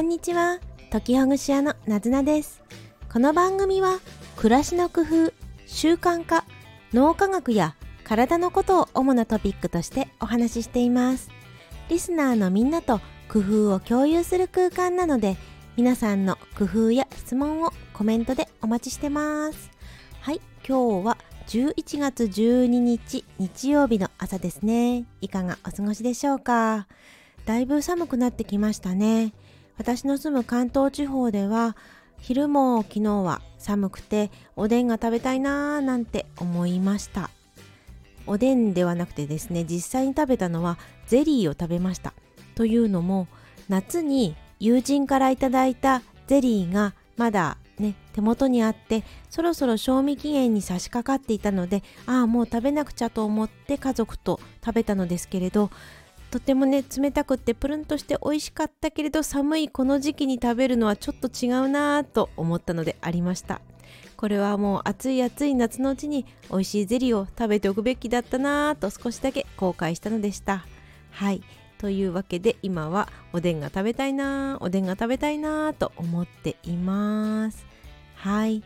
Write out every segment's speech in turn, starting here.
こんにちは。時ほぐし屋のなずなです。この番組は暮らしの工夫習慣化脳科学や体のことを主なトピックとしてお話ししています。リスナーのみんなと工夫を共有する空間なので皆さんの工夫や質問をコメントでお待ちしてます。はい今日は11月12日日曜日の朝ですね。いかがお過ごしでしょうか？だいぶ寒くなってきましたね。私の住む関東地方では昼も昨日は寒くておでんが食べたいなーなんて思いました。おでんではなくてですね実際に食べたのはゼリーを食べました。というのも夏に友人からいただいたゼリーがまだね手元にあってそろそろ賞味期限に差し掛かっていたのでああもう食べなくちゃと思って家族と食べたのですけれどとてもね冷たくってプルンとして美味しかったけれど寒いこの時期に食べるのはちょっと違うなぁと思ったのでありました。これはもう暑い暑い夏のうちに美味しいゼリーを食べておくべきだったなぁと少しだけ後悔したのでした。はい。というわけで今はおでんが食べたいなおでんが食べたいなと思っています。はい。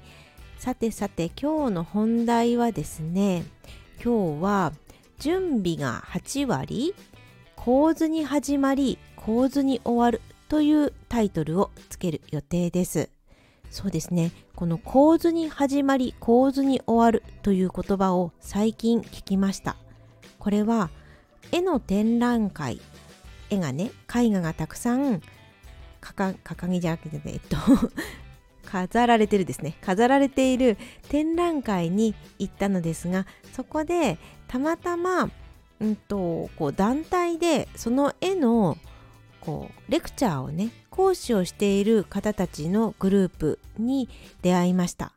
さてさて今日の本題はですね今日は準備が8割？構図に始まり構図に終わるというタイトルをつける予定です。そうですね。この構図に始まり構図に終わるという言葉を最近聞きました。これは絵の展覧会絵がね絵画がたくさん掲げじゃなくてえっと 飾られてるですね。飾られている展覧会に行ったのですがそこでたまたまんと、こう団体でその絵のこうレクチャーをね講師をしている方たちのグループに出会いました。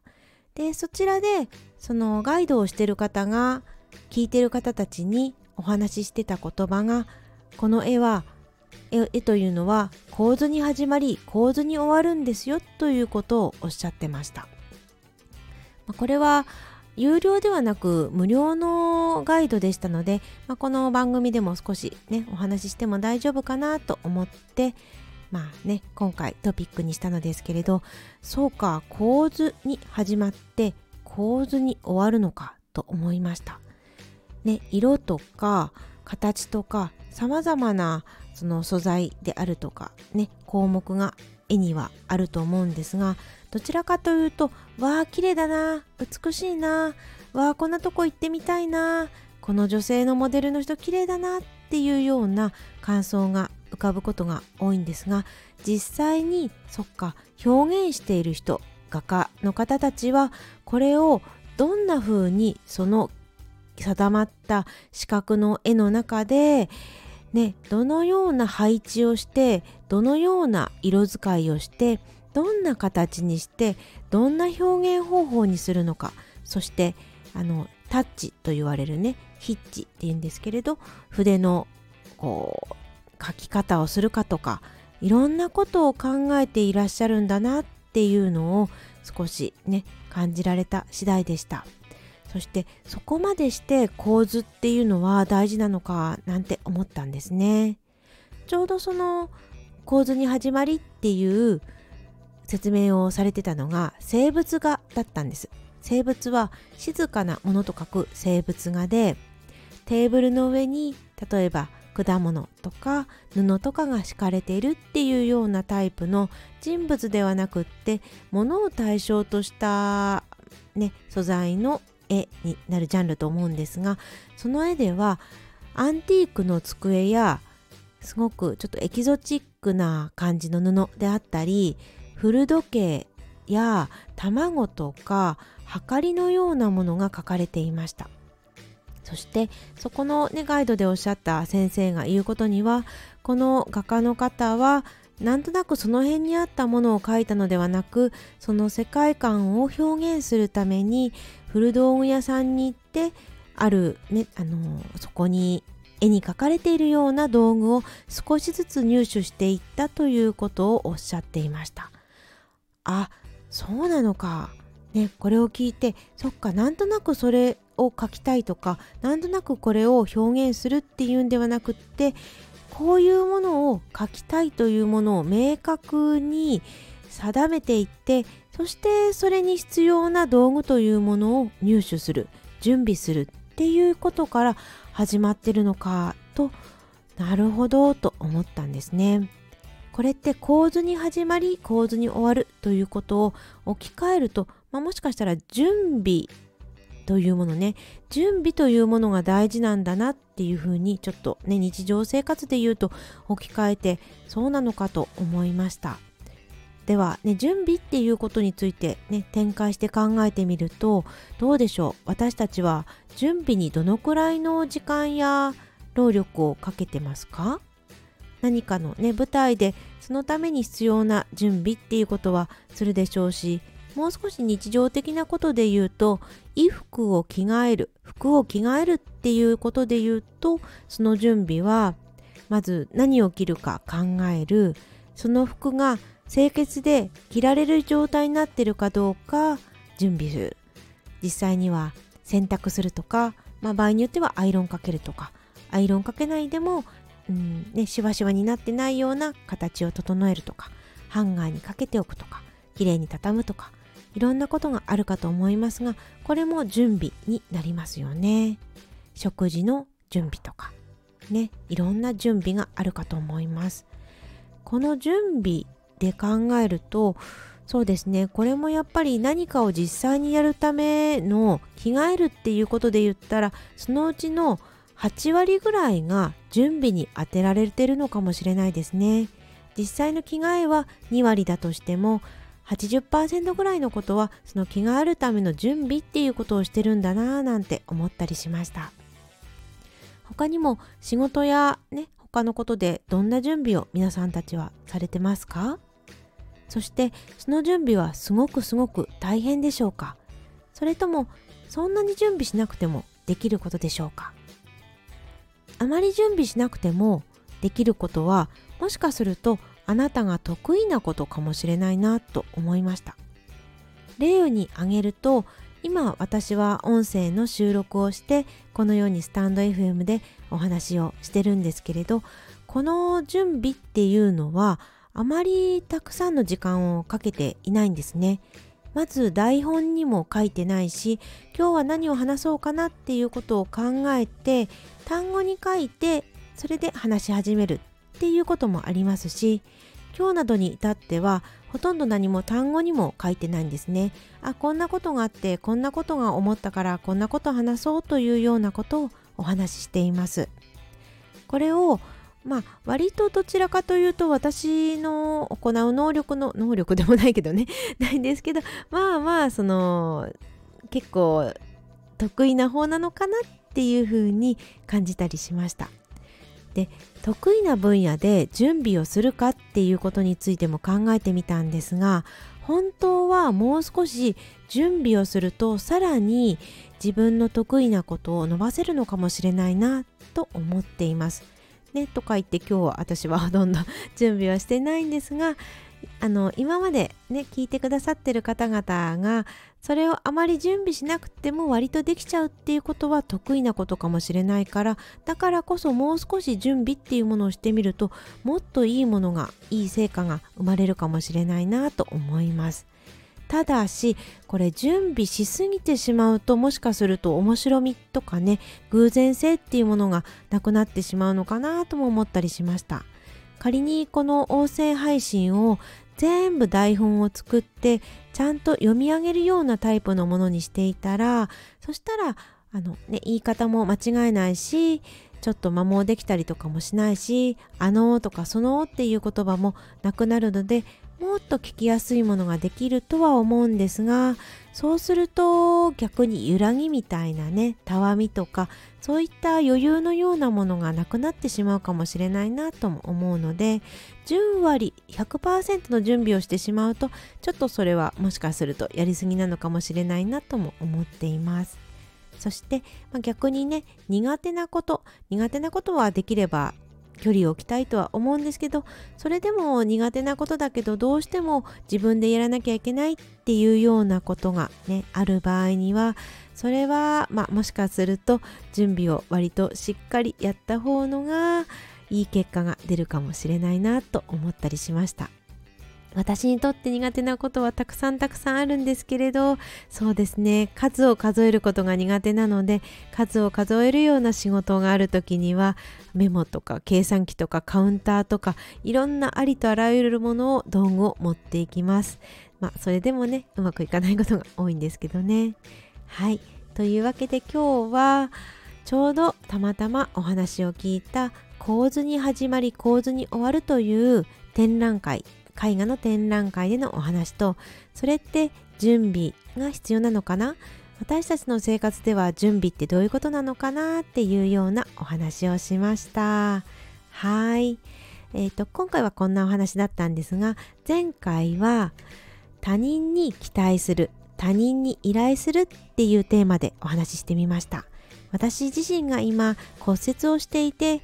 でそちらでそのガイドをしている方が聞いてる方たちにお話ししてた言葉がこの絵は絵というのは構図に始まり構図に終わるんですよということをおっしゃってました。これは有料ではなく無料のガイドでしたので、まあ、この番組でも少しねお話ししても大丈夫かなと思ってまあね今回トピックにしたのですけれどそうか構図に始まって構図に終わるのかと思いました。ね、色とか形とかさまざまなその素材であるとかね項目が絵にはあると思うんですがどちらかというとわあ綺麗だな美しいなわあこんなとこ行ってみたいなこの女性のモデルの人綺麗だなっていうような感想が浮かぶことが多いんですが実際にそっか表現している人画家の方たちはこれをどんな風にその定まった四角の絵の中でね、どのような配置をしてどのような色使いをしてどんな形にしてどんな表現方法にするのかそしてあのタッチと言われるねヒッチっていうんですけれど筆のこう書き方をするかとかいろんなことを考えていらっしゃるんだなっていうのを少しね感じられた次第でした。そしてそこまでして構図っていうのは大事なのかなんて思ったんですね。ちょうどその構図に始まりっていう説明をされてたのが生物画だったんです。生物は静かなものと書く生物画でテーブルの上に例えば果物とか布とかが敷かれているっていうようなタイプの人物ではなくって物を対象とした、ね、素材の絵になるジャンルと思うんですがその絵ではアンティークの机やすごくちょっとエキゾチックな感じの布であったり古時計や卵とかはかりのようなものが描かれていました。そしてそこの、ね、ガイドでおっしゃった先生が言うことにはこの画家の方はなんとなくその辺にあったものを描いたのではなくその世界観を表現するために古道具屋さんに行ってある、ね、あのそこに絵に描かれているような道具を少しずつ入手していったということをおっしゃっていました。あそうなのかねこれを聞いてそっかなんとなくそれを描きたいとかなんとなくこれを表現するっていうんではなくってこういうものを書きたいというものを明確に定めていってそしてそれに必要な道具というものを入手する準備するっていうことから始まってるのかとなるほどと思ったんですね。これって構図に始まり構図に終わるということを置き換えると、まあ、もしかしたら準備というものね。準備というものが大事なんだなっていうふうにちょっとね日常生活で言うと置き換えてそうなのかと思いました。ではね準備っていうことについてね展開して考えてみるとどうでしょう？私たちは準備にどのくらいの時間や労力をかけてますか？何かのね舞台でそのために必要な準備っていうことはするでしょうしもう少し日常的なことで言うと衣服を着替える服を着替えるっていうことで言うとその準備はまず何を着るか考えるその服が清潔で着られる状態になってるかどうか準備する。実際には洗濯するとか、まあ、場合によってはアイロンかけるとかアイロンかけないでも、うん。ね、しわしわになってないような形を整えるとかハンガーにかけておくとかきれいに畳むとかいろんなことがあるかと思いますがこれも準備になりますよね。食事の準備とか。ねいろんな準備があるかと思います。この準備で考えるとそうですね。これもやっぱり何かを実際にやるための着替えるっていうことで言ったらそのうちの8割ぐらいが準備に充てられてるのかもしれないですね。実際の着替えは2割だとしても80%ぐらいのことはその着替えるための準備っていうことをしてるんだなぁなんて思ったりしました。他にも仕事やね他のことでどんな準備を皆さんたちはされてますか？そしてその準備はすごくすごく大変でしょうか？それともそんなに準備しなくてもできることでしょうか？あまり準備しなくてもできることはもしかするとあなたが得意なことかもしれないなと思いました。例に挙げると今私は音声の収録をしてこのようにスタンド FM でお話をしてるんですけれどこの準備っていうのはあまりたくさんの時間をかけていないんですね。まず台本にも書いてないし今日は何を話そうかなっていうことを考えて単語に書いてそれで話し始めるっていうこともありますし今日などに至ってはほとんど何も単語にも書いてないんですね。あこんなことがあってこんなことが思ったからこんなこと話そうというようなことをお話ししています。これをまあ割とどちらかというと私の行う能力の能力でもないけどね ないんですけどまあまあその結構得意な方なのかなっていうふうに感じたりしました。で得意な分野で準備をするかっていうことについても考えてみたんですが本当はもう少し準備をするとさらに自分の得意なことを伸ばせるのかもしれないなと思っています。ね、とか言って今日は私は ほとんど準備はしてないんですがあの今までね聞いてくださってる方々がそれをあまり準備しなくても割とできちゃうっていうことは得意なことかもしれないからだからこそもう少し準備っていうものをしてみるともっといいものがいい成果が生まれるかもしれないなと思います。ただしこれ準備しすぎてしまうともしかすると面白みとかね偶然性っていうものがなくなってしまうのかなとも思ったりしました。仮にこの音声配信を全部台本を作ってちゃんと読み上げるようなタイプのものにしていたらそしたらあの、ね、言い方も間違えないしちょっと摩耗できたりとかもしないし「あの」とか「その」っていう言葉もなくなるのでもっと聞きやすいものができるとは思うんですがそうすると逆に揺らぎみたいなねたわみとかそういった余裕のようなものがなくなってしまうかもしれないなとも思うので10割100%の準備をしてしまうとちょっとそれはもしかするとやりすぎなのかもしれないなとも思っています。そして、まあ、逆にね苦手なこと苦手なことはできれば距離を置きたいとは思うんですけどそれでも苦手なことだけどどうしても自分でやらなきゃいけないっていうようなことがねある場合にはそれは、まあ、もしかすると準備を割としっかりやった方のがいい結果が出るかもしれないなと思ったりしました。私にとって苦手なことはたくさんたくさんあるんですけれどそうですね。数を数えることが苦手なので数を数えるような仕事がある時にはメモとか計算機とかカウンターとかいろんなありとあらゆるものを道具を持っていきます。まあそれでもねうまくいかないことが多いんですけどね。はい。というわけで今日はちょうどたまたまお話を聞いた構図に始まり構図に終わるという展覧会絵画の展覧会でのお話とそれって準備が必要なのかな？私たちの生活では準備ってどういうことなのかなっていうようなお話をしました。はい。えーと、今回はこんなお話だったんですが前回は他人に期待する他人に依頼するっていうテーマでお話ししてみました。私自身が今骨折をしていて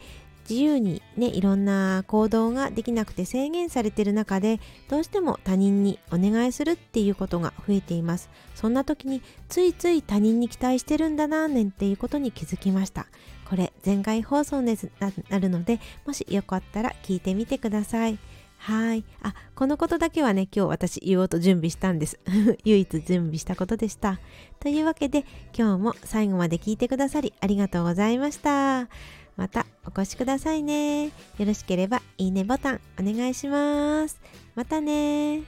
自由にねいろんな行動ができなくて制限されてる中でどうしても他人にお願いするっていうことが増えています。そんな時についつい他人に期待してるんだなねんていうことに気づきました。これ前回放送になるのでもしよかったら聞いてみてください。はい。あこのことだけはね今日私言おうと準備したんです。唯一準備したことでした。というわけで今日も最後まで聞いてくださりありがとうございました。またお越しくださいね。よろしければいいねボタンお願いします。またね